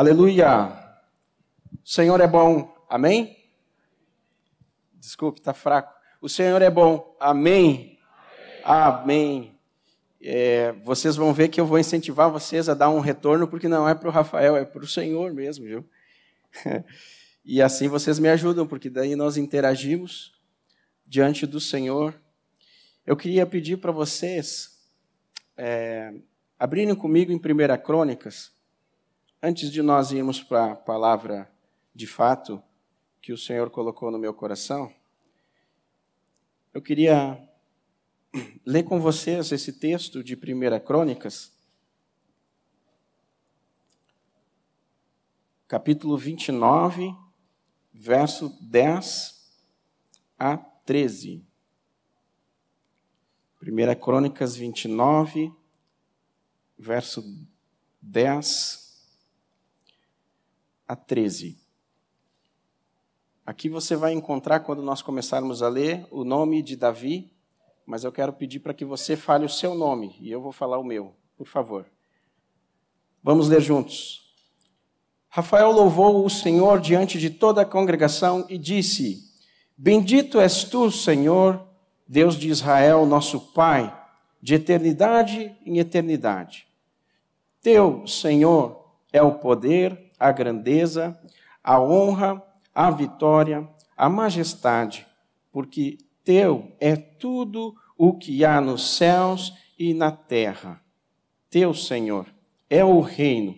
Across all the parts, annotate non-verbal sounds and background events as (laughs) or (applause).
Aleluia! O Senhor é bom, amém? Desculpe, está fraco. O Senhor é bom, amém? Amém. amém. É, vocês vão ver que eu vou incentivar vocês a dar um retorno, porque não é para o Rafael, é para o Senhor mesmo, viu? (laughs) e assim vocês me ajudam, porque daí nós interagimos diante do Senhor. Eu queria pedir para vocês é, abrirem comigo em 1 Crônicas, antes de nós irmos para a palavra de fato que o Senhor colocou no meu coração. Eu queria (clears throat) ler com vocês esse texto de 1 Crônicas, capítulo 29, verso 10 a 13. 1 Crônicas 29, verso 10 a 13. Aqui você vai encontrar, quando nós começarmos a ler, o nome de Davi, mas eu quero pedir para que você fale o seu nome e eu vou falar o meu, por favor. Vamos ler juntos. Rafael louvou o Senhor diante de toda a congregação e disse: Bendito és tu, Senhor, Deus de Israel, nosso Pai, de eternidade em eternidade. Teu, Senhor, é o poder, a grandeza, a honra, a vitória, a majestade, porque teu é tudo o que há nos céus e na terra. Teu, Senhor, é o reino,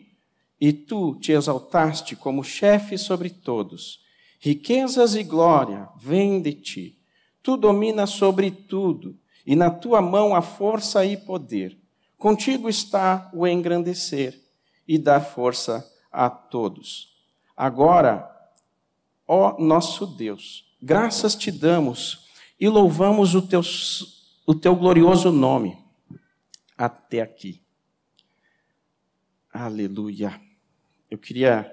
e tu te exaltaste como chefe sobre todos. Riquezas e glória vêm de ti. Tu dominas sobre tudo, e na tua mão há força e poder. Contigo está o engrandecer e dar força a todos. Agora, ó nosso Deus, graças te damos e louvamos o teu, o teu glorioso nome até aqui. Aleluia. Eu queria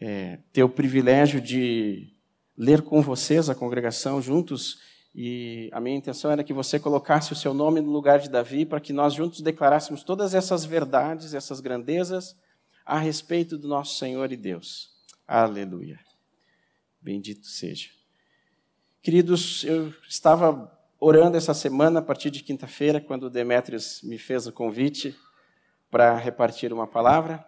é, ter o privilégio de ler com vocês, a congregação, juntos, e a minha intenção era que você colocasse o seu nome no lugar de Davi, para que nós juntos declarássemos todas essas verdades, essas grandezas, a respeito do nosso Senhor e Deus. Aleluia. Bendito seja. Queridos, eu estava orando essa semana, a partir de quinta-feira, quando Demétrios me fez o convite para repartir uma palavra,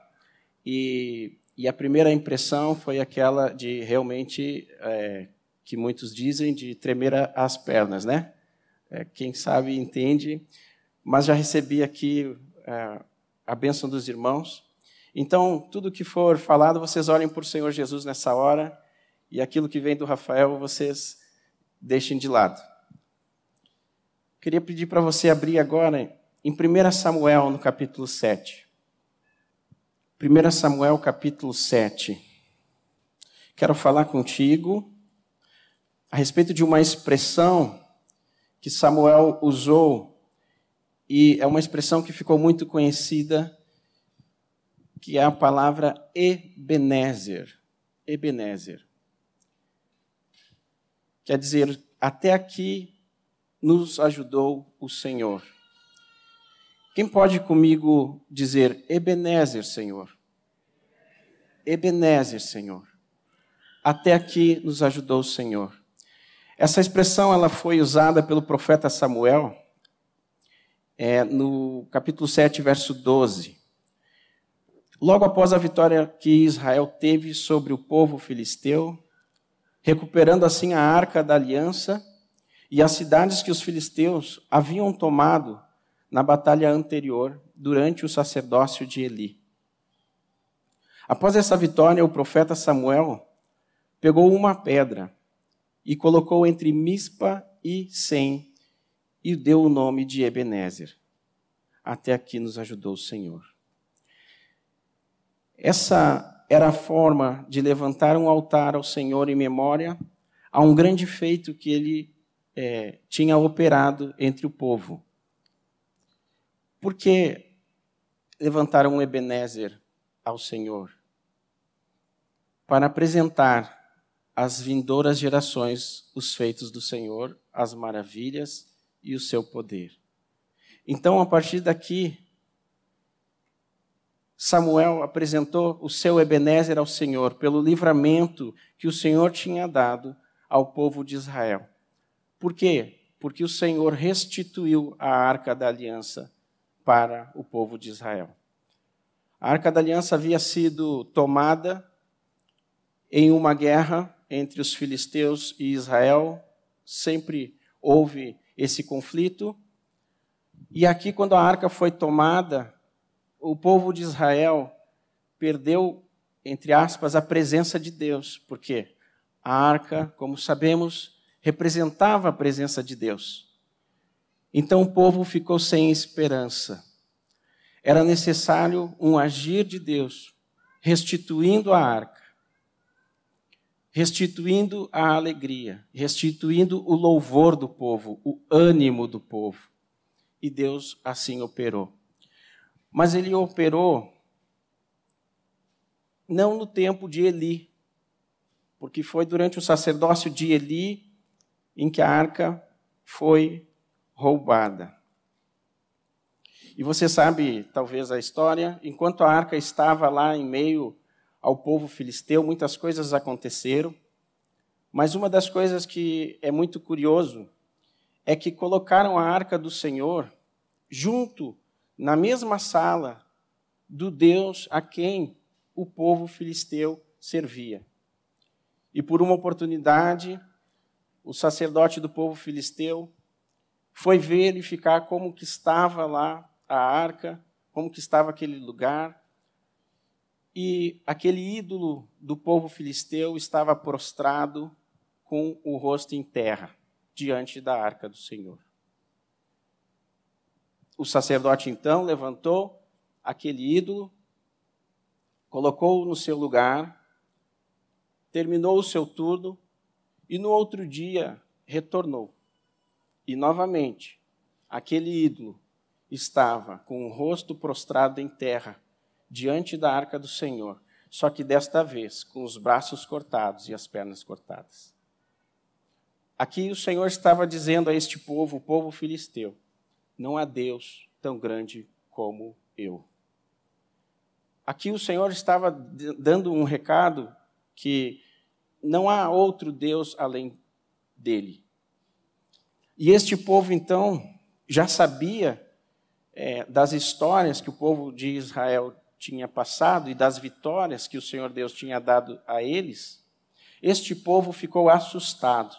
e, e, a primeira impressão foi aquela de realmente, é, que muitos dizem, de tremer as pernas, né? É, quem sabe entende, mas já recebi aqui é, a bênção dos irmãos. Então, tudo que for falado, vocês olhem por Senhor Jesus nessa hora, e aquilo que vem do Rafael, vocês deixem de lado. Queria pedir para você abrir agora em 1 Samuel, no capítulo 7. 1 Samuel, capítulo 7. Quero falar contigo a respeito de uma expressão que Samuel usou, e é uma expressão que ficou muito conhecida, que é a palavra Ebenezer. Ebenezer. Quer dizer, até aqui nos ajudou o Senhor. Quem pode comigo dizer Ebenezer, Senhor? Ebenezer, Senhor. Até aqui nos ajudou o Senhor. Essa expressão ela foi usada pelo profeta Samuel é, no capítulo 7, verso 12. Logo após a vitória que Israel teve sobre o povo filisteu, recuperando assim a arca da aliança e as cidades que os filisteus haviam tomado na batalha anterior, durante o sacerdócio de Eli. Após essa vitória, o profeta Samuel pegou uma pedra e colocou entre Mispa e Sem e deu o nome de Ebenezer. Até aqui nos ajudou o Senhor. Essa era a forma de levantar um altar ao Senhor em memória a um grande feito que ele é, tinha operado entre o povo. Por que levantar um Ebenezer ao Senhor? Para apresentar às vindouras gerações os feitos do Senhor, as maravilhas e o seu poder. Então, a partir daqui, Samuel apresentou o seu Ebenezer ao Senhor pelo livramento que o Senhor tinha dado ao povo de Israel. Por quê? Porque o Senhor restituiu a arca da aliança para o povo de Israel. A arca da aliança havia sido tomada em uma guerra entre os filisteus e Israel, sempre houve esse conflito. E aqui, quando a arca foi tomada, o povo de Israel perdeu, entre aspas, a presença de Deus, porque a arca, como sabemos, representava a presença de Deus. Então o povo ficou sem esperança. Era necessário um agir de Deus, restituindo a arca, restituindo a alegria, restituindo o louvor do povo, o ânimo do povo. E Deus assim operou. Mas ele operou não no tempo de Eli, porque foi durante o sacerdócio de Eli em que a arca foi roubada. E você sabe, talvez, a história, enquanto a arca estava lá em meio ao povo filisteu, muitas coisas aconteceram, mas uma das coisas que é muito curioso é que colocaram a arca do Senhor junto na mesma sala do Deus a quem o povo filisteu servia. E por uma oportunidade, o sacerdote do povo filisteu foi verificar como que estava lá a arca, como que estava aquele lugar. E aquele ídolo do povo filisteu estava prostrado com o rosto em terra, diante da arca do Senhor. O sacerdote então levantou aquele ídolo, colocou-o no seu lugar, terminou o seu turno e no outro dia retornou. E novamente, aquele ídolo estava com o rosto prostrado em terra, diante da arca do Senhor, só que desta vez com os braços cortados e as pernas cortadas. Aqui o Senhor estava dizendo a este povo, o povo filisteu: não há Deus tão grande como eu. Aqui o Senhor estava dando um recado que não há outro Deus além dele. E este povo, então, já sabia é, das histórias que o povo de Israel tinha passado e das vitórias que o Senhor Deus tinha dado a eles. Este povo ficou assustado.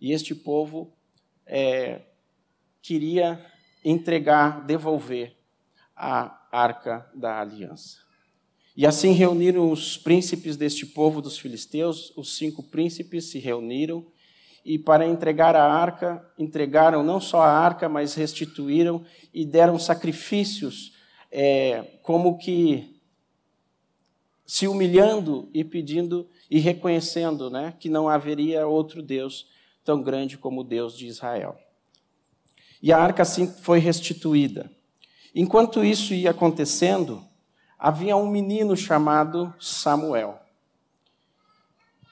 E este povo é, queria entregar, devolver a arca da aliança. E assim reuniram os príncipes deste povo dos filisteus, os cinco príncipes se reuniram e para entregar a arca, entregaram não só a arca, mas restituíram e deram sacrifícios, é, como que se humilhando e pedindo e reconhecendo né, que não haveria outro Deus tão grande como o Deus de Israel. E a arca assim foi restituída. Enquanto isso ia acontecendo, havia um menino chamado Samuel.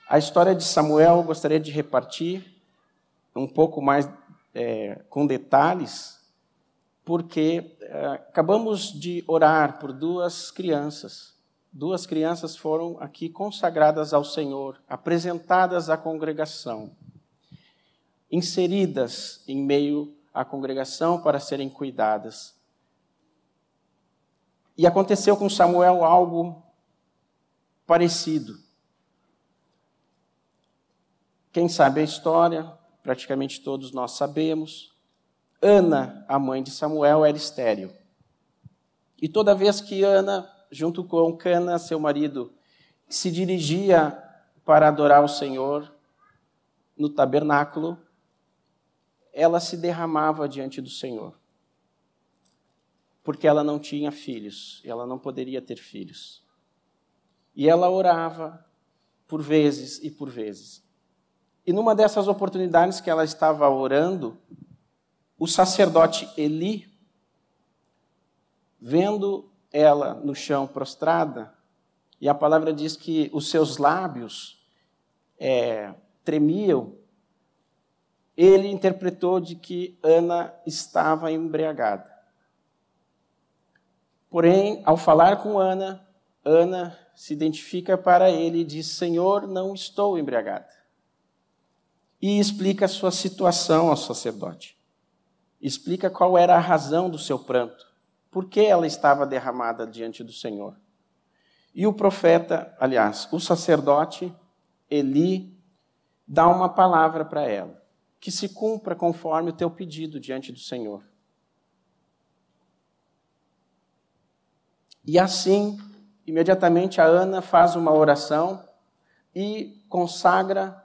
A história de Samuel gostaria de repartir um pouco mais é, com detalhes, porque é, acabamos de orar por duas crianças. Duas crianças foram aqui consagradas ao Senhor, apresentadas à congregação, inseridas em meio à congregação para serem cuidadas. E aconteceu com Samuel algo parecido. Quem sabe a história, praticamente todos nós sabemos. Ana, a mãe de Samuel, era estéril. E toda vez que Ana, junto com Cana, seu marido, se dirigia para adorar o Senhor no tabernáculo, ela se derramava diante do Senhor porque ela não tinha filhos, ela não poderia ter filhos. E ela orava por vezes e por vezes. E numa dessas oportunidades que ela estava orando, o sacerdote Eli, vendo ela no chão prostrada, e a palavra diz que os seus lábios é, tremiam, ele interpretou de que Ana estava embriagada. Porém, ao falar com Ana, Ana se identifica para ele e diz: Senhor, não estou embriagada. E explica a sua situação ao sacerdote. Explica qual era a razão do seu pranto, por que ela estava derramada diante do Senhor. E o profeta, aliás, o sacerdote Eli, dá uma palavra para ela, que se cumpra conforme o teu pedido diante do Senhor. E assim, imediatamente a Ana faz uma oração e consagra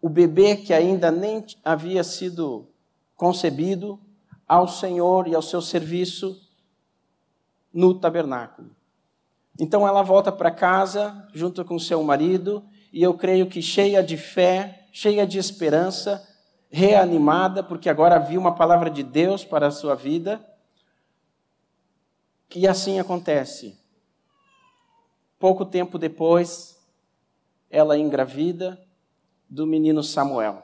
o bebê que ainda nem havia sido concebido ao Senhor e ao seu serviço no tabernáculo. Então ela volta para casa junto com seu marido e eu creio que cheia de fé, cheia de esperança, reanimada, porque agora viu uma palavra de Deus para a sua vida. E assim acontece. Pouco tempo depois, ela engravida do menino Samuel.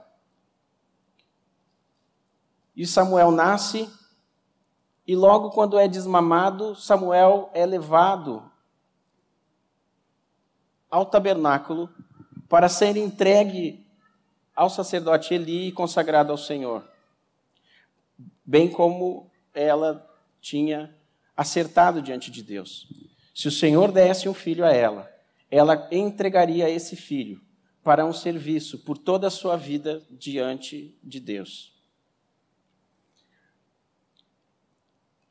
E Samuel nasce, e logo quando é desmamado, Samuel é levado ao tabernáculo para ser entregue ao sacerdote Eli e consagrado ao Senhor. Bem como ela tinha acertado diante de Deus. Se o Senhor desse um filho a ela, ela entregaria esse filho para um serviço por toda a sua vida diante de Deus.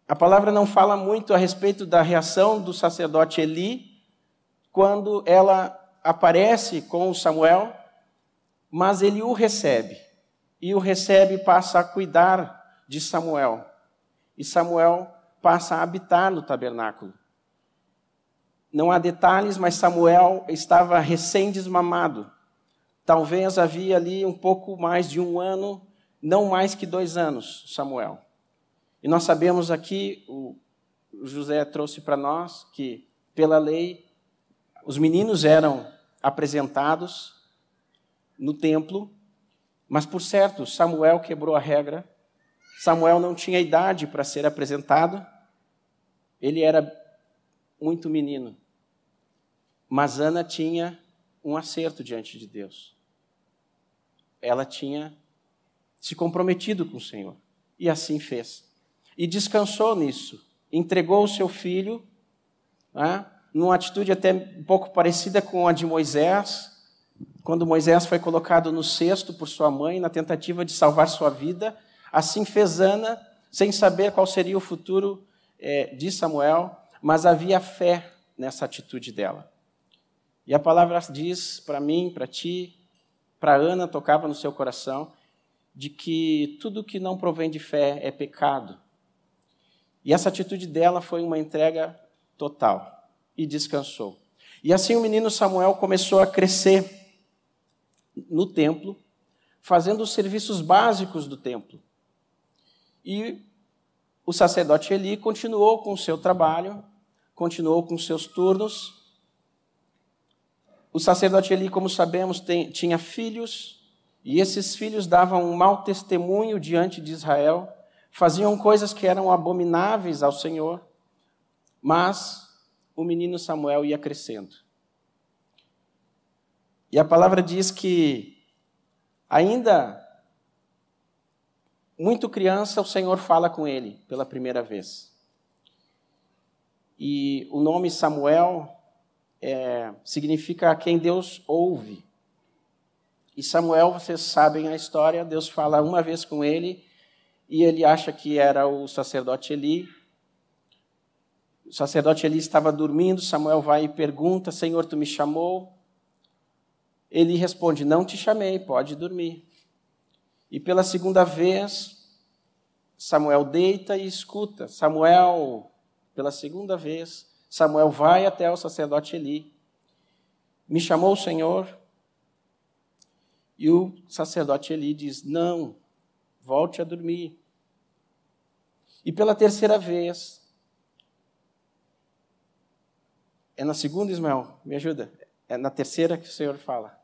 A palavra não fala muito a respeito da reação do sacerdote Eli quando ela aparece com Samuel, mas ele o recebe. E o recebe e passa a cuidar de Samuel. E Samuel passa a habitar no tabernáculo. Não há detalhes, mas Samuel estava recém-desmamado. Talvez havia ali um pouco mais de um ano, não mais que dois anos, Samuel. E nós sabemos aqui, o José trouxe para nós, que pela lei, os meninos eram apresentados no templo, mas por certo, Samuel quebrou a regra Samuel não tinha idade para ser apresentado, ele era muito menino. Mas Ana tinha um acerto diante de Deus. Ela tinha se comprometido com o Senhor. E assim fez. E descansou nisso. Entregou o seu filho, né, numa atitude até um pouco parecida com a de Moisés, quando Moisés foi colocado no cesto por sua mãe, na tentativa de salvar sua vida. Assim fez Ana, sem saber qual seria o futuro é, de Samuel, mas havia fé nessa atitude dela. E a palavra diz para mim, para ti, para Ana, tocava no seu coração, de que tudo que não provém de fé é pecado. E essa atitude dela foi uma entrega total e descansou. E assim o menino Samuel começou a crescer no templo, fazendo os serviços básicos do templo. E o sacerdote Eli continuou com o seu trabalho, continuou com seus turnos. O sacerdote Eli, como sabemos, tem, tinha filhos, e esses filhos davam um mau testemunho diante de Israel, faziam coisas que eram abomináveis ao Senhor, mas o menino Samuel ia crescendo. E a palavra diz que, ainda muito criança, o Senhor fala com ele pela primeira vez. E o nome Samuel é, significa quem Deus ouve. E Samuel, vocês sabem a história, Deus fala uma vez com ele e ele acha que era o sacerdote Eli. O sacerdote Eli estava dormindo, Samuel vai e pergunta: Senhor, tu me chamou? Ele responde: Não te chamei, pode dormir. E pela segunda vez, Samuel deita e escuta. Samuel, pela segunda vez, Samuel vai até o sacerdote Eli. Me chamou o Senhor. E o sacerdote Eli diz: Não, volte a dormir. E pela terceira vez, é na segunda, Ismael, me ajuda. É na terceira que o Senhor fala.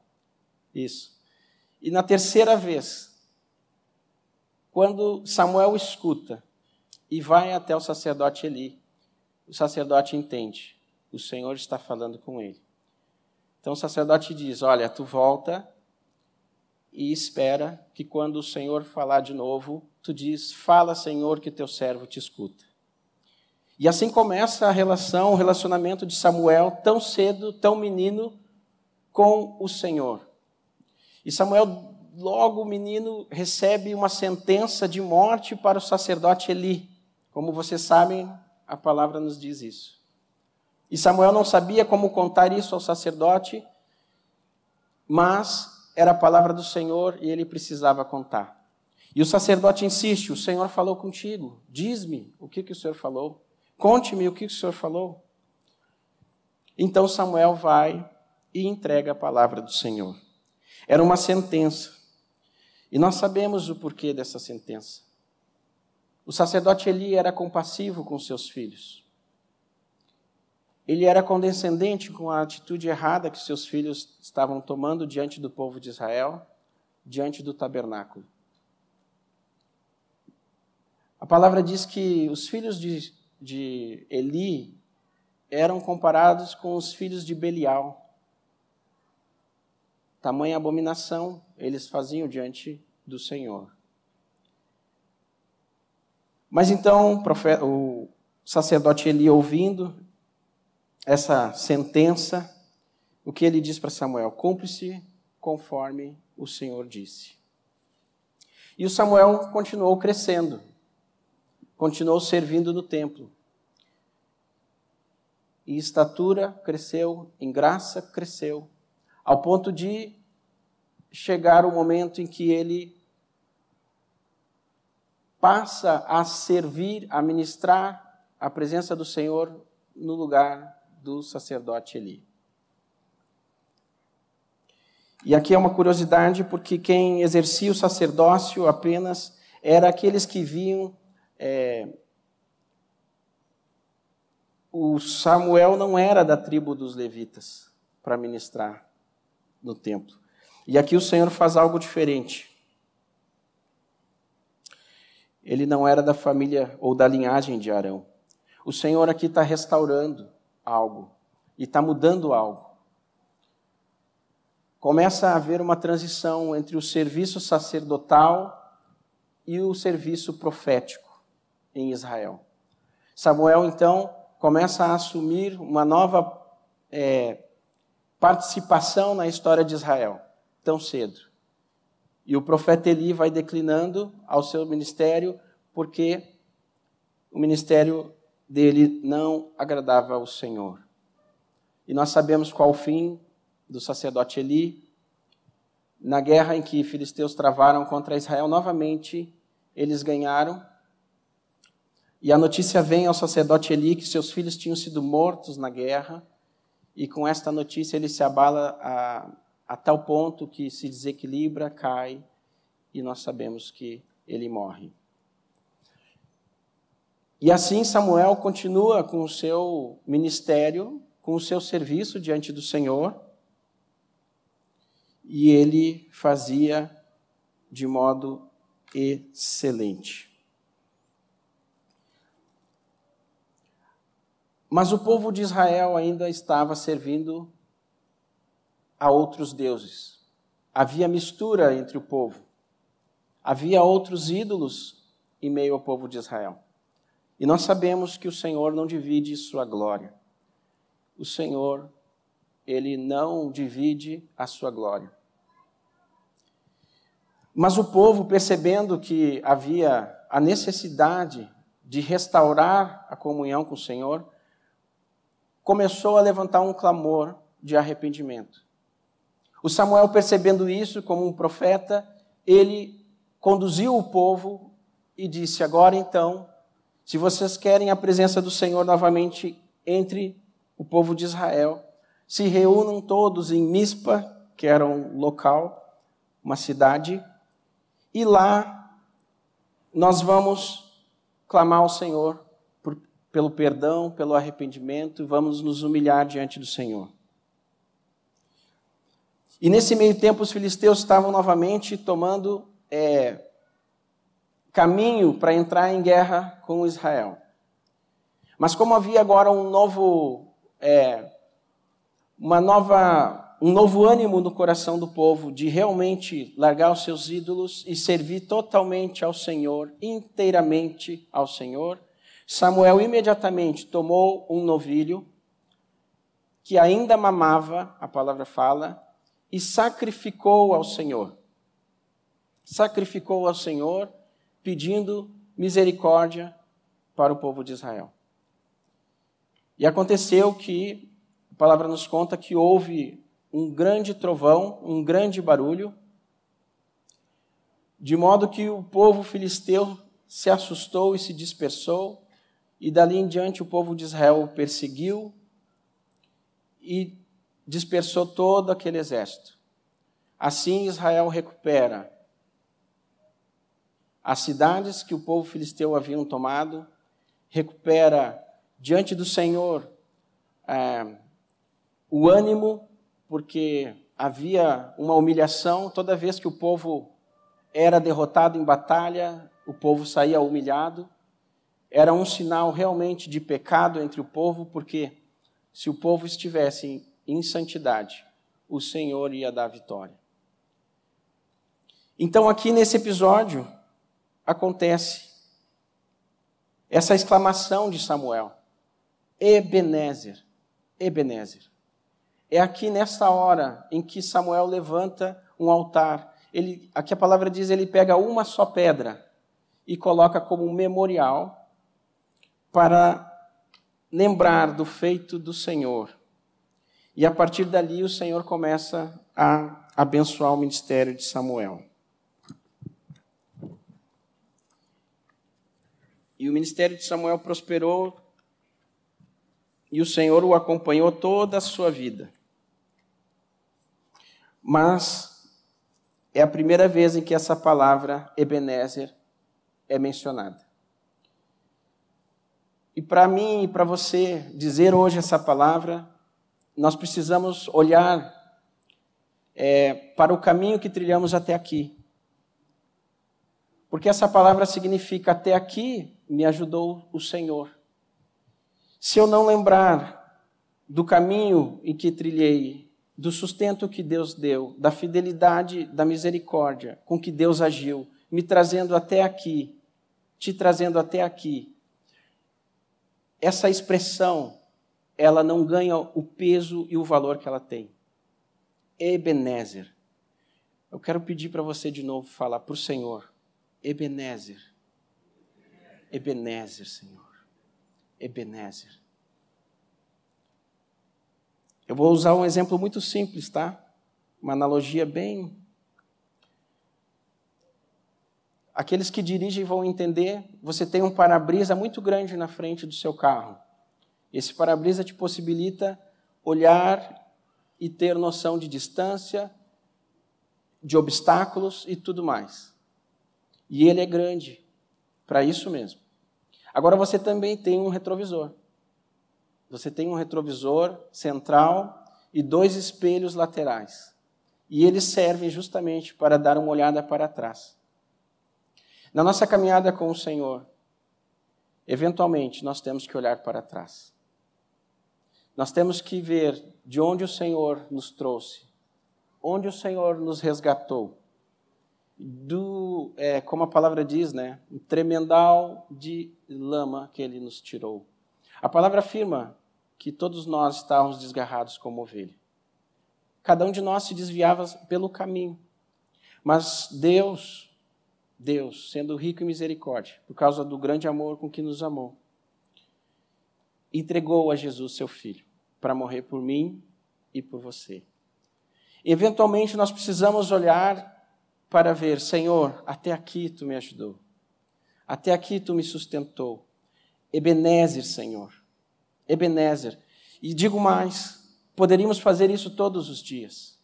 Isso. E na terceira vez, quando Samuel escuta e vai até o sacerdote Eli. O sacerdote entende, o Senhor está falando com ele. Então o sacerdote diz: Olha, tu volta e espera que quando o Senhor falar de novo, tu diz: Fala, Senhor, que teu servo te escuta. E assim começa a relação, o relacionamento de Samuel, tão cedo, tão menino, com o Senhor. E Samuel, logo menino, recebe uma sentença de morte para o sacerdote Eli. Como vocês sabem, a palavra nos diz isso. E Samuel não sabia como contar isso ao sacerdote, mas era a palavra do Senhor e ele precisava contar. E o sacerdote insiste: O Senhor falou contigo, diz-me o que, que o Senhor falou. Conte-me o que o Senhor falou. Então Samuel vai e entrega a palavra do Senhor. Era uma sentença. E nós sabemos o porquê dessa sentença. O sacerdote Eli era compassivo com seus filhos. Ele era condescendente com a atitude errada que seus filhos estavam tomando diante do povo de Israel, diante do tabernáculo. A palavra diz que os filhos de de Eli eram comparados com os filhos de Belial. Tamanha abominação eles faziam diante do Senhor. Mas então o sacerdote Eli, ouvindo essa sentença, o que ele diz para Samuel? Cumpre-se conforme o Senhor disse. E o Samuel continuou crescendo continuou servindo no templo. E estatura cresceu, em graça cresceu, ao ponto de chegar o momento em que ele passa a servir, a ministrar a presença do Senhor no lugar do sacerdote Eli. E aqui é uma curiosidade, porque quem exercia o sacerdócio apenas era aqueles que viam é, o Samuel não era da tribo dos levitas para ministrar no templo. E aqui o Senhor faz algo diferente. Ele não era da família ou da linhagem de Arão. O Senhor aqui está restaurando algo e está mudando algo. Começa a haver uma transição entre o serviço sacerdotal e o serviço profético em Israel. Samuel, então, começa a assumir uma nova é, participação na história de Israel, tão cedo. E o profeta Eli vai declinando ao seu ministério, porque o ministério dele não agradava ao Senhor. E nós sabemos qual o fim do sacerdote Eli. Na guerra em que filisteus travaram contra Israel, novamente eles ganharam e a notícia vem ao sacerdote Eli que seus filhos tinham sido mortos na guerra, e com esta notícia ele se abala a, a tal ponto que se desequilibra, cai, e nós sabemos que ele morre. E assim Samuel continua com o seu ministério, com o seu serviço diante do Senhor, e ele fazia de modo excelente. Mas o povo de Israel ainda estava servindo a outros deuses. Havia mistura entre o povo. Havia outros ídolos em meio ao povo de Israel. E nós sabemos que o Senhor não divide sua glória. O Senhor, ele não divide a sua glória. Mas o povo, percebendo que havia a necessidade de restaurar a comunhão com o Senhor, começou a levantar um clamor de arrependimento. O Samuel, percebendo isso como um profeta, ele conduziu o povo e disse: Agora então, se vocês querem a presença do Senhor novamente entre o povo de Israel, se reúnam todos em Mispa, que era um local, uma cidade, e lá nós vamos clamar ao Senhor pelo perdão, pelo arrependimento, e vamos nos humilhar diante do Senhor. E nesse meio tempo, os filisteus estavam novamente tomando é, caminho para entrar em guerra com Israel. Mas como havia agora um novo, é, uma nova, um novo ânimo no coração do povo de realmente largar os seus ídolos e servir totalmente ao Senhor, inteiramente ao Senhor, Samuel imediatamente tomou um novilho que ainda mamava, a palavra fala, e sacrificou ao Senhor. Sacrificou ao Senhor pedindo misericórdia para o povo de Israel. E aconteceu que, a palavra nos conta que houve um grande trovão, um grande barulho, de modo que o povo filisteu se assustou e se dispersou, e dali em diante o povo de Israel o perseguiu e dispersou todo aquele exército. Assim Israel recupera as cidades que o povo filisteu haviam tomado, recupera diante do Senhor é, o ânimo, porque havia uma humilhação toda vez que o povo era derrotado em batalha, o povo saía humilhado. Era um sinal realmente de pecado entre o povo, porque se o povo estivesse em santidade, o Senhor ia dar vitória. Então, aqui nesse episódio, acontece essa exclamação de Samuel: Ebenezer, Ebenezer. É aqui nessa hora em que Samuel levanta um altar. Ele, aqui a palavra diz, ele pega uma só pedra e coloca como um memorial para lembrar do feito do Senhor. E a partir dali o Senhor começa a abençoar o ministério de Samuel. E o ministério de Samuel prosperou e o Senhor o acompanhou toda a sua vida. Mas é a primeira vez em que essa palavra Ebenezer é mencionada. E para mim e para você dizer hoje essa palavra, nós precisamos olhar é, para o caminho que trilhamos até aqui. Porque essa palavra significa até aqui me ajudou o Senhor. Se eu não lembrar do caminho em que trilhei, do sustento que Deus deu, da fidelidade, da misericórdia com que Deus agiu, me trazendo até aqui, te trazendo até aqui, essa expressão, ela não ganha o peso e o valor que ela tem. Ebenezer. Eu quero pedir para você de novo falar para o Senhor. Ebenezer. Ebenezer, Senhor. Ebenezer. Eu vou usar um exemplo muito simples, tá? Uma analogia bem. Aqueles que dirigem vão entender. Você tem um para-brisa muito grande na frente do seu carro. Esse para-brisa te possibilita olhar e ter noção de distância, de obstáculos e tudo mais. E ele é grande para isso mesmo. Agora você também tem um retrovisor. Você tem um retrovisor central e dois espelhos laterais. E eles servem justamente para dar uma olhada para trás. Na nossa caminhada com o Senhor, eventualmente nós temos que olhar para trás. Nós temos que ver de onde o Senhor nos trouxe, onde o Senhor nos resgatou do, é, como a palavra diz, né, um tremendal de lama que ele nos tirou. A palavra afirma que todos nós estávamos desgarrados como ovelha. Cada um de nós se desviava pelo caminho. Mas Deus, Deus, sendo rico em misericórdia, por causa do grande amor com que nos amou, entregou a Jesus, seu filho, para morrer por mim e por você. Eventualmente nós precisamos olhar para ver, Senhor, até aqui tu me ajudou, até aqui tu me sustentou. Ebenezer, Senhor, Ebenezer. E digo mais, poderíamos fazer isso todos os dias.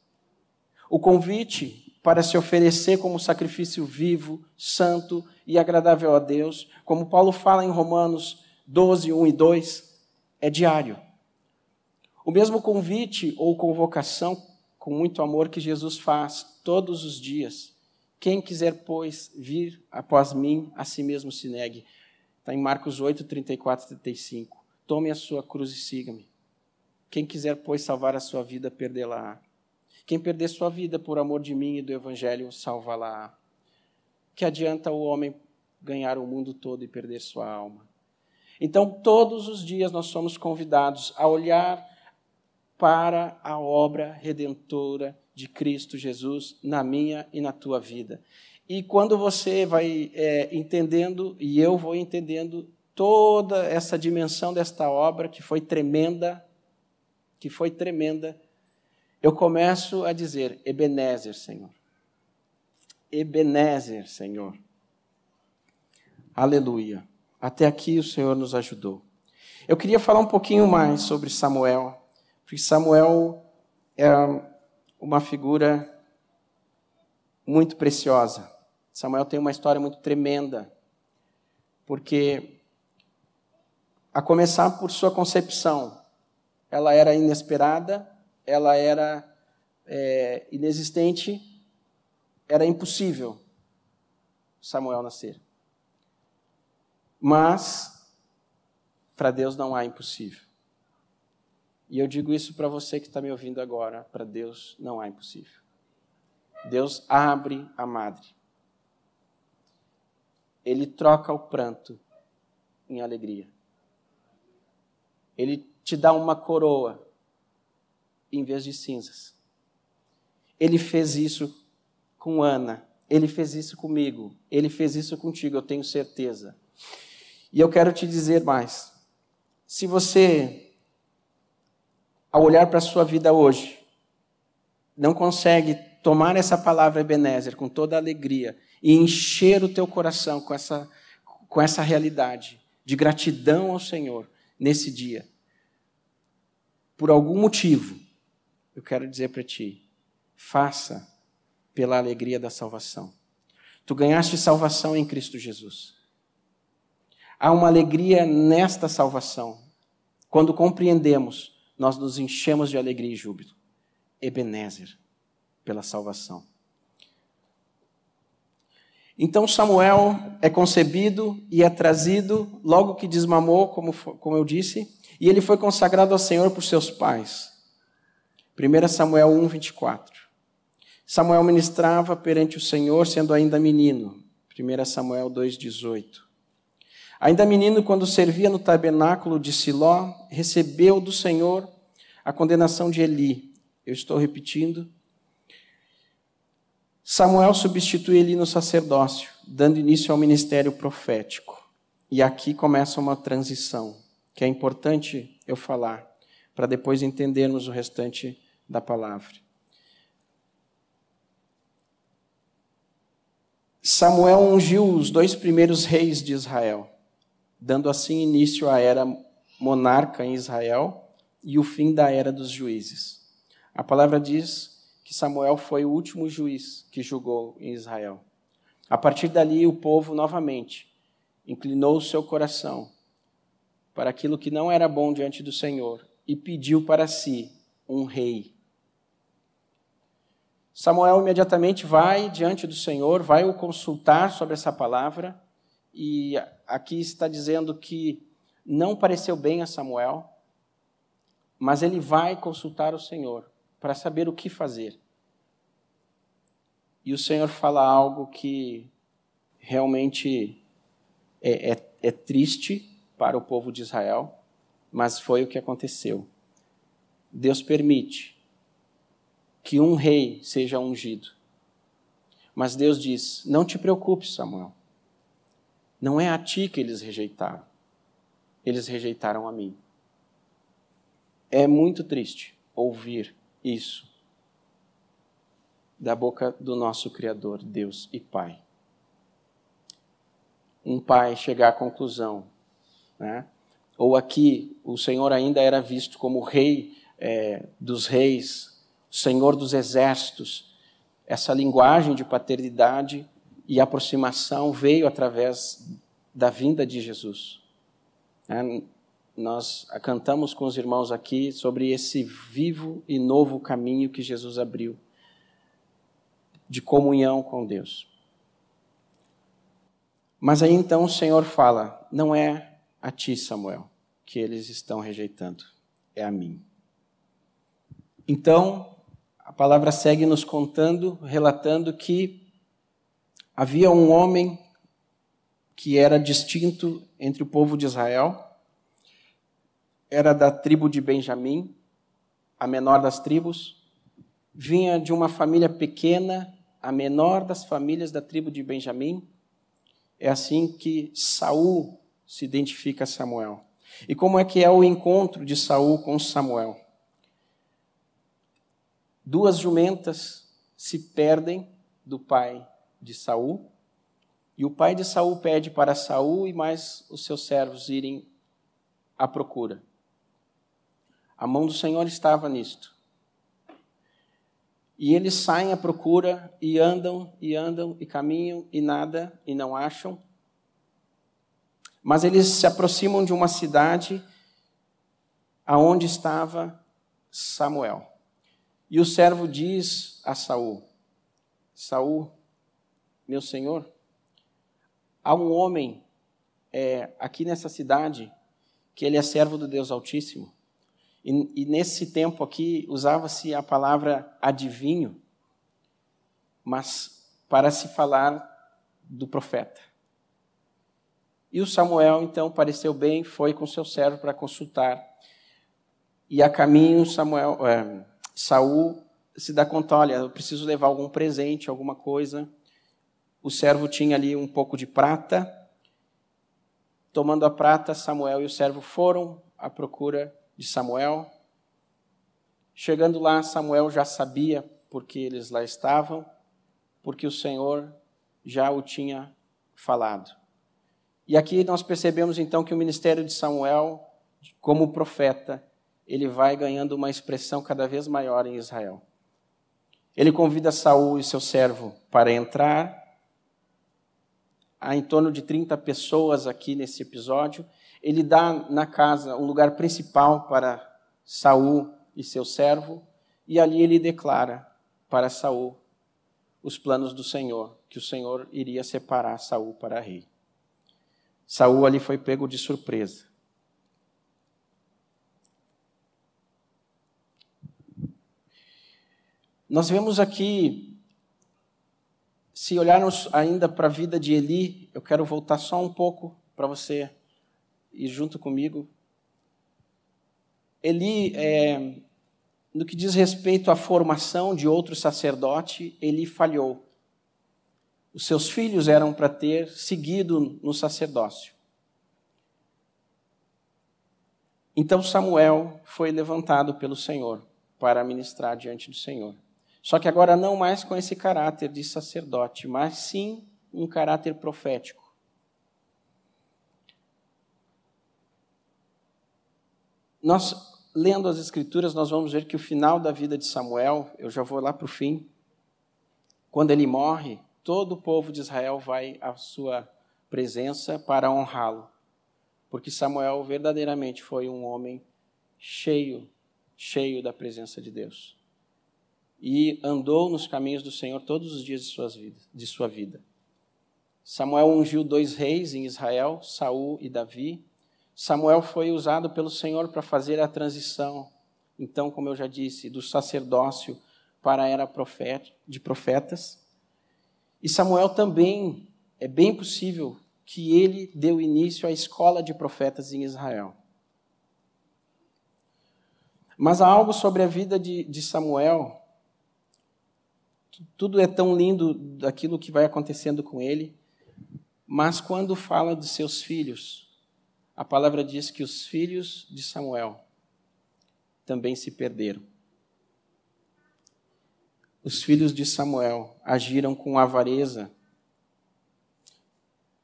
O convite para se oferecer como sacrifício vivo, santo e agradável a Deus, como Paulo fala em Romanos 12, 1 e 2, é diário. O mesmo convite ou convocação com muito amor que Jesus faz todos os dias Quem quiser, pois, vir após mim, a si mesmo se negue. Está em Marcos 8, 34 e 35. Tome a sua cruz e siga-me. Quem quiser, pois, salvar a sua vida, perdê-la-á. Quem perder sua vida por amor de mim e do Evangelho, salva-la-á. Que adianta o homem ganhar o mundo todo e perder sua alma? Então, todos os dias nós somos convidados a olhar para a obra redentora de Cristo Jesus na minha e na tua vida. E quando você vai é, entendendo, e eu vou entendendo, toda essa dimensão desta obra, que foi tremenda, que foi tremenda, eu começo a dizer: Ebenezer, Senhor. Ebenezer, Senhor. Aleluia. Até aqui o Senhor nos ajudou. Eu queria falar um pouquinho mais sobre Samuel, porque Samuel é uma figura muito preciosa. Samuel tem uma história muito tremenda, porque, a começar por sua concepção, ela era inesperada, ela era é, inexistente, era impossível Samuel nascer. Mas, para Deus não há impossível. E eu digo isso para você que está me ouvindo agora: para Deus não há impossível. Deus abre a madre. Ele troca o pranto em alegria. Ele te dá uma coroa em vez de cinzas. Ele fez isso com Ana, ele fez isso comigo, ele fez isso contigo, eu tenho certeza. E eu quero te dizer mais. Se você, ao olhar para a sua vida hoje, não consegue tomar essa palavra Ebenezer com toda a alegria e encher o teu coração com essa, com essa realidade de gratidão ao Senhor nesse dia, por algum motivo, eu quero dizer para ti: faça pela alegria da salvação. Tu ganhaste salvação em Cristo Jesus. Há uma alegria nesta salvação. Quando compreendemos, nós nos enchemos de alegria e júbilo. Ebenezer, pela salvação. Então Samuel é concebido e é trazido logo que desmamou, como, como eu disse, e ele foi consagrado ao Senhor por seus pais. 1 Samuel 1, 24. Samuel ministrava perante o Senhor, sendo ainda menino. 1 Samuel 2, 18. Ainda menino, quando servia no tabernáculo de Siló, recebeu do Senhor a condenação de Eli. Eu estou repetindo. Samuel substitui Eli no sacerdócio, dando início ao ministério profético. E aqui começa uma transição que é importante eu falar, para depois entendermos o restante da palavra. Samuel ungiu os dois primeiros reis de Israel, dando assim início à era monarca em Israel e o fim da era dos juízes. A palavra diz que Samuel foi o último juiz que julgou em Israel. A partir dali, o povo novamente inclinou o seu coração para aquilo que não era bom diante do Senhor e pediu para si um rei. Samuel imediatamente vai diante do Senhor, vai o consultar sobre essa palavra, e aqui está dizendo que não pareceu bem a Samuel, mas ele vai consultar o Senhor para saber o que fazer. E o Senhor fala algo que realmente é, é, é triste, para o povo de Israel, mas foi o que aconteceu. Deus permite que um rei seja ungido. Mas Deus diz: Não te preocupes, Samuel. Não é a ti que eles rejeitaram. Eles rejeitaram a mim. É muito triste ouvir isso da boca do nosso Criador, Deus e Pai. Um pai chegar à conclusão né? Ou aqui, o Senhor ainda era visto como rei é, dos reis, Senhor dos exércitos. Essa linguagem de paternidade e aproximação veio através da vinda de Jesus. É, nós cantamos com os irmãos aqui sobre esse vivo e novo caminho que Jesus abriu de comunhão com Deus. Mas aí então o Senhor fala: Não é a ti, Samuel, que eles estão rejeitando, é a mim. Então, a palavra segue nos contando, relatando que havia um homem que era distinto entre o povo de Israel, era da tribo de Benjamim, a menor das tribos, vinha de uma família pequena, a menor das famílias da tribo de Benjamim. É assim que Saul se identifica a Samuel. E como é que é o encontro de Saul com Samuel? Duas jumentas se perdem do pai de Saul, e o pai de Saul pede para Saul e mais os seus servos irem à procura. A mão do Senhor estava nisto. E eles saem à procura e andam e andam e caminham e nada e não acham. Mas eles se aproximam de uma cidade aonde estava Samuel. E o servo diz a Saul: Saul, meu senhor, há um homem é, aqui nessa cidade que ele é servo do Deus Altíssimo. E, e nesse tempo aqui usava-se a palavra adivinho, mas para se falar do profeta. E o Samuel então pareceu bem, foi com seu servo para consultar. E a caminho Samuel, é, Saul se dá conta, olha, eu preciso levar algum presente, alguma coisa. O servo tinha ali um pouco de prata. Tomando a prata, Samuel e o servo foram à procura de Samuel. Chegando lá, Samuel já sabia porque eles lá estavam, porque o Senhor já o tinha falado. E aqui nós percebemos então que o ministério de Samuel, como profeta, ele vai ganhando uma expressão cada vez maior em Israel. Ele convida Saul e seu servo para entrar. Há em torno de 30 pessoas aqui nesse episódio ele dá na casa um lugar principal para Saul e seu servo, e ali ele declara para Saul os planos do Senhor, que o Senhor iria separar Saul para rei. Saul ali foi pego de surpresa. Nós vemos aqui, se olharmos ainda para a vida de Eli, eu quero voltar só um pouco para você e junto comigo. Ele, é, no que diz respeito à formação de outro sacerdote, ele falhou. Os seus filhos eram para ter seguido no sacerdócio. Então Samuel foi levantado pelo Senhor para ministrar diante do Senhor. Só que agora não mais com esse caráter de sacerdote, mas sim um caráter profético. Nós, lendo as Escrituras, nós vamos ver que o final da vida de Samuel, eu já vou lá para o fim, quando ele morre, todo o povo de Israel vai à sua presença para honrá-lo. Porque Samuel verdadeiramente foi um homem cheio, cheio da presença de Deus. E andou nos caminhos do Senhor todos os dias de, suas vidas, de sua vida. Samuel ungiu dois reis em Israel, Saul e Davi, Samuel foi usado pelo Senhor para fazer a transição, então, como eu já disse, do sacerdócio para a era de profetas. E Samuel também, é bem possível que ele deu início à escola de profetas em Israel. Mas há algo sobre a vida de, de Samuel, tudo é tão lindo daquilo que vai acontecendo com ele, mas quando fala dos seus filhos, a palavra diz que os filhos de Samuel também se perderam. Os filhos de Samuel agiram com avareza,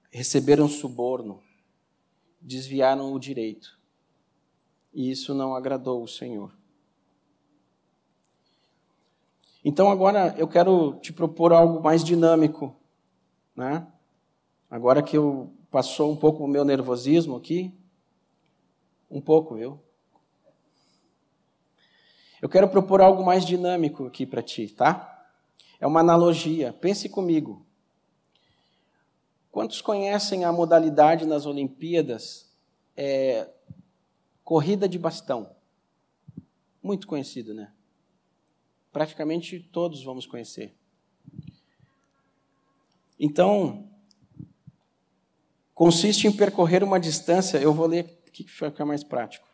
receberam suborno, desviaram o direito. E isso não agradou o Senhor. Então agora eu quero te propor algo mais dinâmico, né? Agora que eu Passou um pouco o meu nervosismo aqui? Um pouco, viu? Eu quero propor algo mais dinâmico aqui para ti, tá? É uma analogia. Pense comigo. Quantos conhecem a modalidade nas Olimpíadas? É, corrida de bastão. Muito conhecido, né? Praticamente todos vamos conhecer. Então, consiste em percorrer uma distância, eu vou ler aqui que fica mais prático.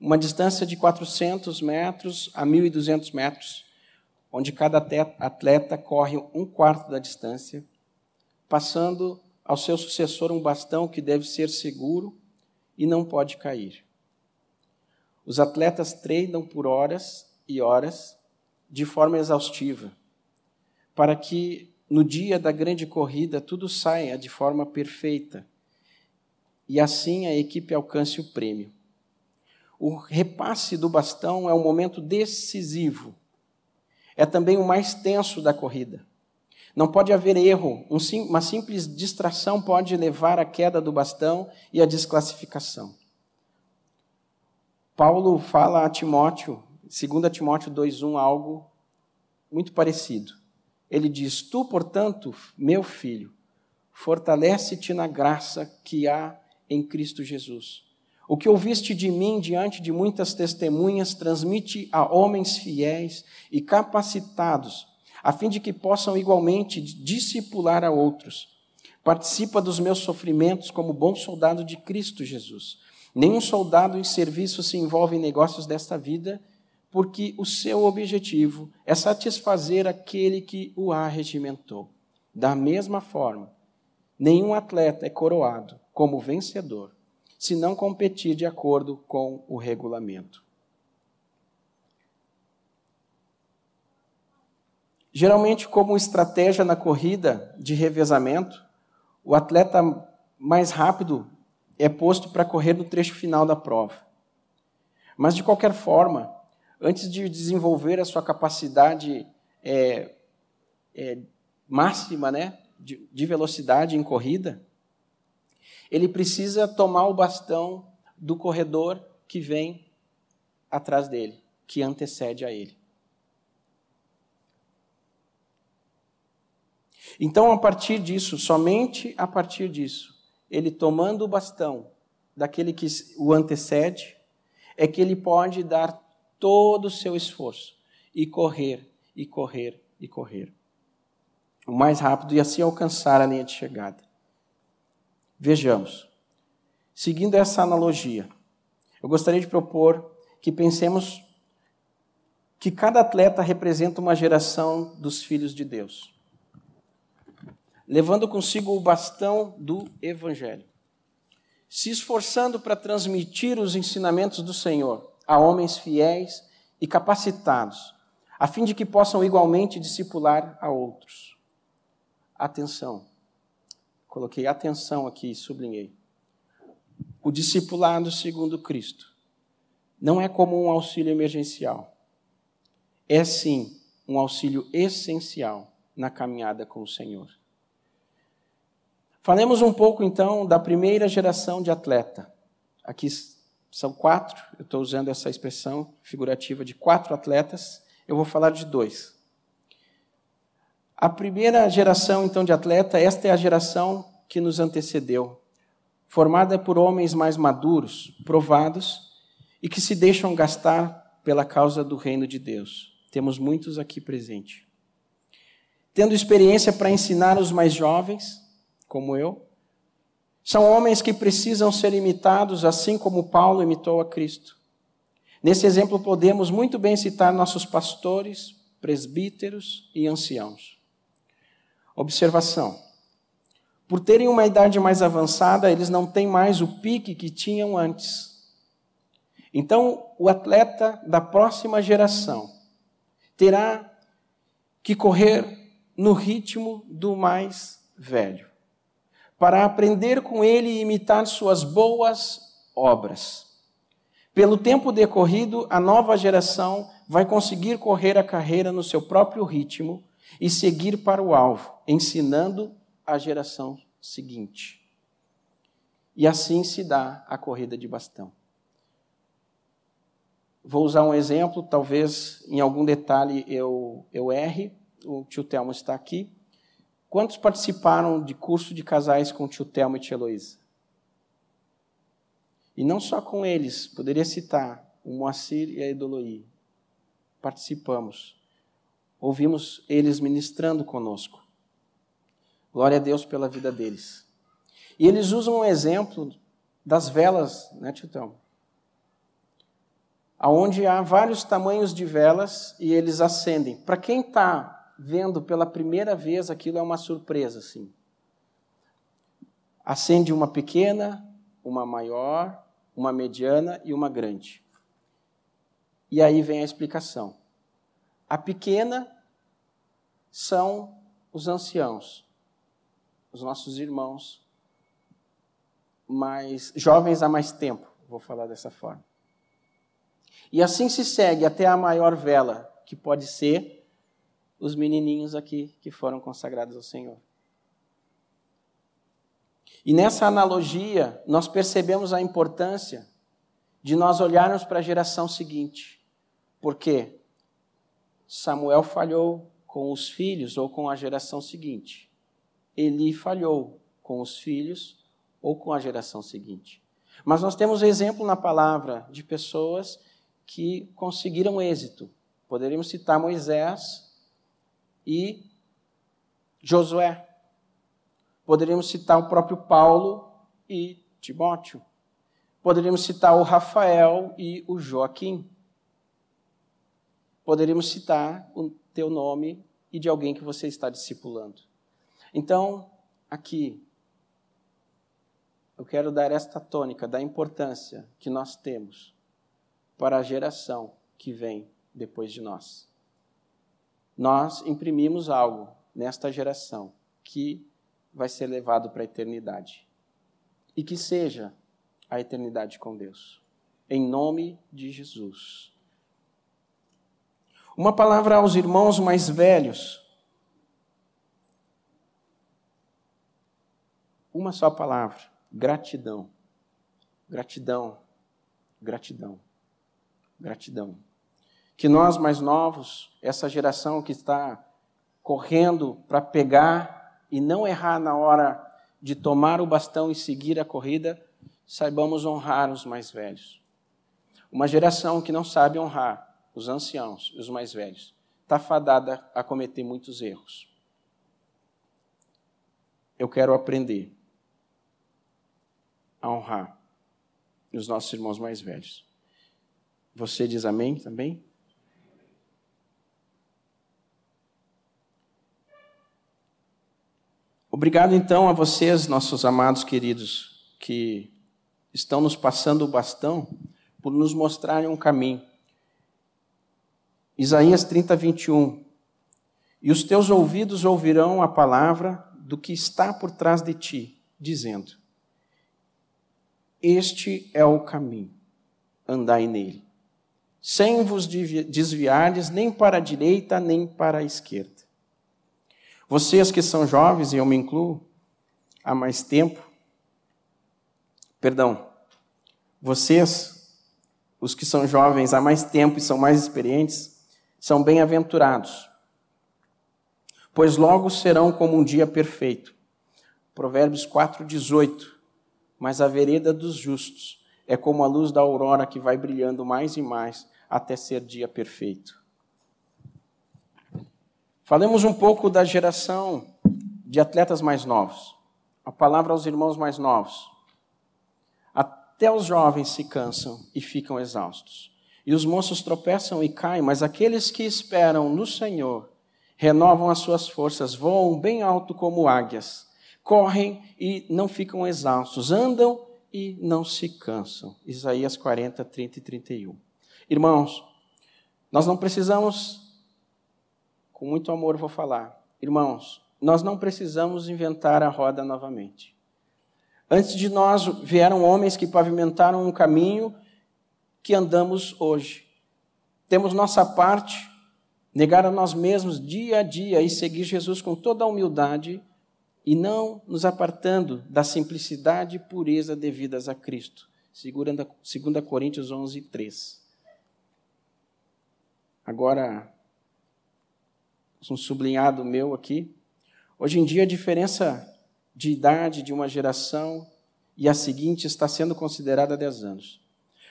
Uma distância de 400 metros a 1.200 metros, onde cada atleta corre um quarto da distância, passando ao seu sucessor um bastão que deve ser seguro e não pode cair. Os atletas treinam por horas e horas de forma exaustiva, para que no dia da grande corrida tudo saia de forma perfeita e assim a equipe alcance o prêmio. O repasse do bastão é um momento decisivo. É também o mais tenso da corrida. Não pode haver erro. uma simples distração pode levar à queda do bastão e à desclassificação. Paulo fala a Timóteo, 2 Timóteo 2,1, algo muito parecido. Ele diz: Tu, portanto, meu filho, fortalece-te na graça que há em Cristo Jesus. O que ouviste de mim diante de muitas testemunhas, transmite a homens fiéis e capacitados, a fim de que possam igualmente discipular a outros. Participa dos meus sofrimentos como bom soldado de Cristo Jesus. Nenhum soldado em serviço se envolve em negócios desta vida, porque o seu objetivo é satisfazer aquele que o arregimentou. Da mesma forma, nenhum atleta é coroado como vencedor, se não competir de acordo com o regulamento. Geralmente, como estratégia na corrida de revezamento, o atleta mais rápido é posto para correr no trecho final da prova. Mas, de qualquer forma, antes de desenvolver a sua capacidade é, é, máxima né, de, de velocidade em corrida, ele precisa tomar o bastão do corredor que vem atrás dele, que antecede a ele. Então, a partir disso, somente a partir disso, ele tomando o bastão daquele que o antecede, é que ele pode dar todo o seu esforço e correr, e correr, e correr. O mais rápido e assim alcançar a linha de chegada. Vejamos. Seguindo essa analogia, eu gostaria de propor que pensemos que cada atleta representa uma geração dos filhos de Deus, levando consigo o bastão do Evangelho, se esforçando para transmitir os ensinamentos do Senhor a homens fiéis e capacitados, a fim de que possam igualmente discipular a outros. Atenção! Coloquei atenção aqui, sublinhei. O discipulado segundo Cristo não é como um auxílio emergencial. É sim um auxílio essencial na caminhada com o Senhor. Falemos um pouco então da primeira geração de atleta. Aqui são quatro, eu estou usando essa expressão figurativa de quatro atletas, eu vou falar de dois. A primeira geração, então, de atleta, esta é a geração que nos antecedeu, formada por homens mais maduros, provados e que se deixam gastar pela causa do reino de Deus. Temos muitos aqui presentes. Tendo experiência para ensinar os mais jovens, como eu, são homens que precisam ser imitados, assim como Paulo imitou a Cristo. Nesse exemplo, podemos muito bem citar nossos pastores, presbíteros e anciãos. Observação: por terem uma idade mais avançada, eles não têm mais o pique que tinham antes. Então, o atleta da próxima geração terá que correr no ritmo do mais velho, para aprender com ele e imitar suas boas obras. Pelo tempo decorrido, a nova geração vai conseguir correr a carreira no seu próprio ritmo e seguir para o alvo, ensinando a geração seguinte. E assim se dá a corrida de bastão. Vou usar um exemplo, talvez em algum detalhe eu, eu erre, o tio Telmo está aqui. Quantos participaram de curso de casais com o tio Telmo e tia Heloísa? E não só com eles, poderia citar o Moacir e a Edoloí. Participamos. Ouvimos eles ministrando conosco. Glória a Deus pela vida deles. E eles usam um exemplo das velas, né, tio Telmo? Onde há vários tamanhos de velas e eles acendem. Para quem está vendo pela primeira vez, aquilo é uma surpresa, assim. Acende uma pequena, uma maior, uma mediana e uma grande. E aí vem a explicação. A pequena são os anciãos, os nossos irmãos, mais jovens há mais tempo, vou falar dessa forma. E assim se segue até a maior vela, que pode ser os menininhos aqui que foram consagrados ao Senhor. E nessa analogia, nós percebemos a importância de nós olharmos para a geração seguinte. Porque Samuel falhou com os filhos ou com a geração seguinte. Eli falhou com os filhos ou com a geração seguinte. Mas nós temos exemplo na palavra de pessoas que conseguiram êxito. Poderíamos citar Moisés e Josué. Poderíamos citar o próprio Paulo e Timóteo. Poderíamos citar o Rafael e o Joaquim. Poderíamos citar o teu nome e de alguém que você está discipulando. Então, aqui, eu quero dar esta tônica da importância que nós temos para a geração que vem depois de nós. Nós imprimimos algo nesta geração que vai ser levado para a eternidade. E que seja a eternidade com Deus. Em nome de Jesus. Uma palavra aos irmãos mais velhos. Uma só palavra: gratidão. Gratidão. Gratidão. Gratidão. Que nós mais novos, essa geração que está correndo para pegar e não errar na hora de tomar o bastão e seguir a corrida, saibamos honrar os mais velhos. Uma geração que não sabe honrar os anciãos e os mais velhos está fadada a cometer muitos erros. Eu quero aprender a honrar os nossos irmãos mais velhos. Você diz amém também? Obrigado então a vocês, nossos amados queridos, que estão nos passando o bastão por nos mostrarem um caminho. Isaías 30, 21. E os teus ouvidos ouvirão a palavra do que está por trás de ti, dizendo: Este é o caminho, andai nele, sem vos desviardes nem para a direita nem para a esquerda. Vocês que são jovens, e eu me incluo, há mais tempo, perdão, vocês, os que são jovens há mais tempo e são mais experientes, são bem-aventurados, pois logo serão como um dia perfeito. Provérbios 4,18. Mas a vereda dos justos é como a luz da aurora que vai brilhando mais e mais até ser dia perfeito. Falemos um pouco da geração de atletas mais novos. A palavra aos irmãos mais novos. Até os jovens se cansam e ficam exaustos. E os moços tropeçam e caem, mas aqueles que esperam no Senhor renovam as suas forças, voam bem alto como águias, correm e não ficam exaustos, andam e não se cansam. Isaías 40, 30 e 31. Irmãos, nós não precisamos com muito amor vou falar. Irmãos, nós não precisamos inventar a roda novamente. Antes de nós vieram homens que pavimentaram um caminho que andamos hoje. Temos nossa parte, negar a nós mesmos dia a dia e seguir Jesus com toda a humildade e não nos apartando da simplicidade e pureza devidas a Cristo. 2 Coríntios 11, 3. Agora, um sublinhado meu aqui. Hoje em dia, a diferença de idade de uma geração e a seguinte está sendo considerada 10 anos.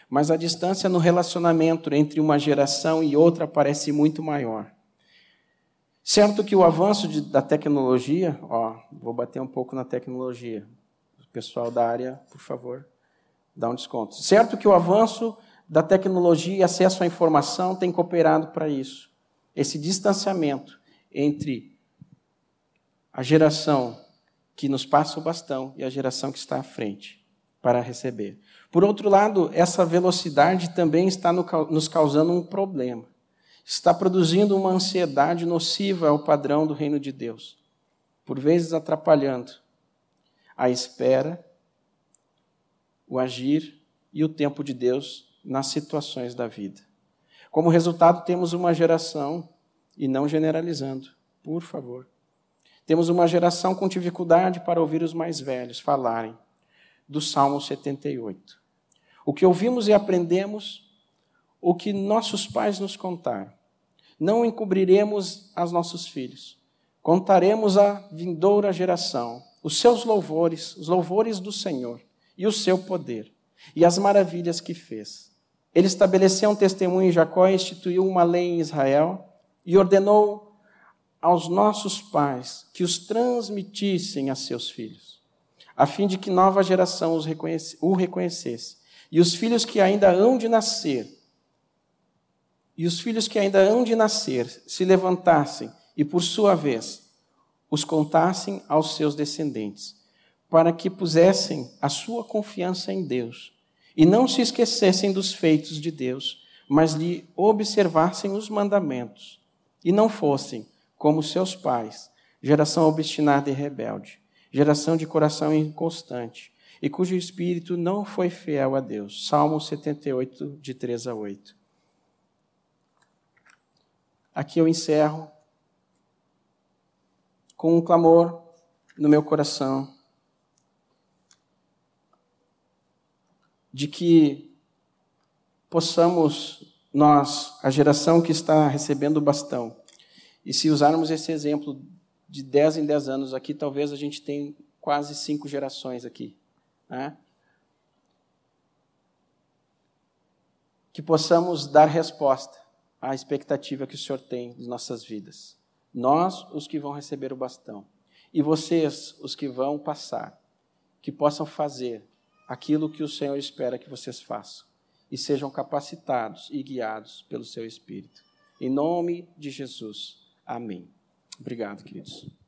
Mas a distância no relacionamento entre uma geração e outra parece muito maior. Certo que o avanço de, da tecnologia, ó, vou bater um pouco na tecnologia. O pessoal da área, por favor, dá um desconto. Certo que o avanço da tecnologia e acesso à informação tem cooperado para isso. Esse distanciamento entre a geração que nos passa o bastão e a geração que está à frente para receber. Por outro lado, essa velocidade também está nos causando um problema. Está produzindo uma ansiedade nociva ao padrão do reino de Deus, por vezes atrapalhando a espera, o agir e o tempo de Deus nas situações da vida. Como resultado, temos uma geração, e não generalizando, por favor, temos uma geração com dificuldade para ouvir os mais velhos falarem do Salmo 78. O que ouvimos e aprendemos, o que nossos pais nos contaram. Não encobriremos aos nossos filhos. Contaremos à vindoura geração os seus louvores, os louvores do Senhor e o seu poder e as maravilhas que fez. Ele estabeleceu um testemunho em Jacó, instituiu uma lei em Israel e ordenou aos nossos pais que os transmitissem a seus filhos, a fim de que nova geração os reconhece, o reconhecesse. E os filhos que ainda hão de nascer, e os filhos que ainda hão de nascer, se levantassem e, por sua vez, os contassem aos seus descendentes, para que pusessem a sua confiança em Deus e não se esquecessem dos feitos de Deus, mas lhe observassem os mandamentos e não fossem como seus pais, geração obstinada e rebelde, geração de coração inconstante, e cujo espírito não foi fiel a Deus. Salmo 78, de 3 a 8. Aqui eu encerro com um clamor no meu coração de que possamos nós, a geração que está recebendo o bastão, e se usarmos esse exemplo de 10 em 10 anos aqui, talvez a gente tenha quase cinco gerações aqui. Né? Que possamos dar resposta à expectativa que o Senhor tem de nossas vidas. Nós, os que vão receber o bastão, e vocês, os que vão passar, que possam fazer aquilo que o Senhor espera que vocês façam e sejam capacitados e guiados pelo seu Espírito. Em nome de Jesus. Amém. Obrigado, queridos.